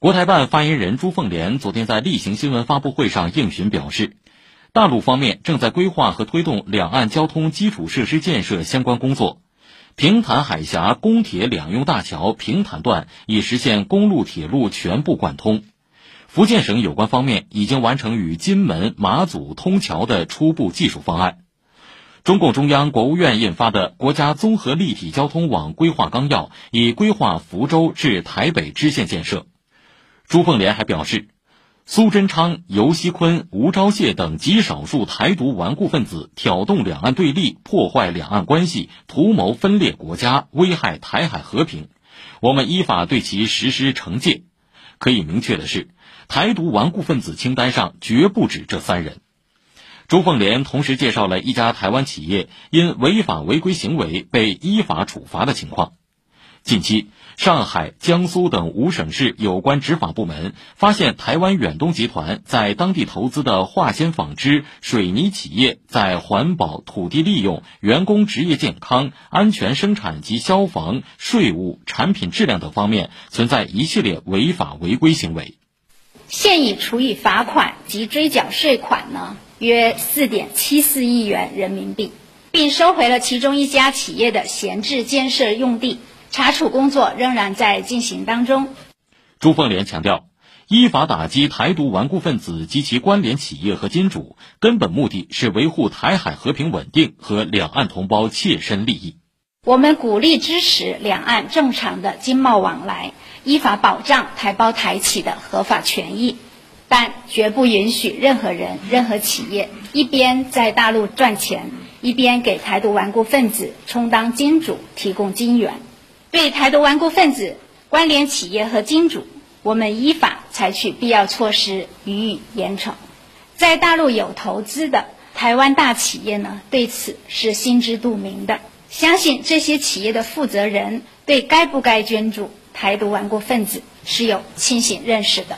国台办发言人朱凤莲昨天在例行新闻发布会上应询表示，大陆方面正在规划和推动两岸交通基础设施建设相关工作。平潭海峡公铁两用大桥平潭段已实现公路铁路全部贯通。福建省有关方面已经完成与金门、马祖通桥的初步技术方案。中共中央、国务院印发的《国家综合立体交通网规划纲要》已规划福州至台北支线建设。朱凤莲还表示，苏贞昌、尤锡坤、吴钊燮等极少数台独顽固分子挑动两岸对立，破坏两岸关系，图谋分裂国家，危害台海和平。我们依法对其实施惩戒。可以明确的是，台独顽固分子清单上绝不止这三人。朱凤莲同时介绍了一家台湾企业因违法违规行为被依法处罚的情况。近期，上海、江苏等五省市有关执法部门发现，台湾远东集团在当地投资的化纤纺织、水泥企业在环保、土地利用、员工职业健康、安全生产及消防、税务、产品质量等方面存在一系列违法违规行为。现已处以罚款及追缴税款呢，约四点七四亿元人民币，并收回了其中一家企业的闲置建设用地。查处工作仍然在进行当中。朱凤莲强调，依法打击台独顽固分子及其关联企业和金主，根本目的是维护台海和平稳定和两岸同胞切身利益。我们鼓励支持两岸正常的经贸往来，依法保障台胞台企的合法权益，但绝不允许任何人、任何企业一边在大陆赚钱，一边给台独顽固分子充当金主、提供金援。对台独顽固分子关联企业和金主，我们依法采取必要措施予以严惩。在大陆有投资的台湾大企业呢，对此是心知肚明的。相信这些企业的负责人对该不该捐助台独顽固分子是有清醒认识的。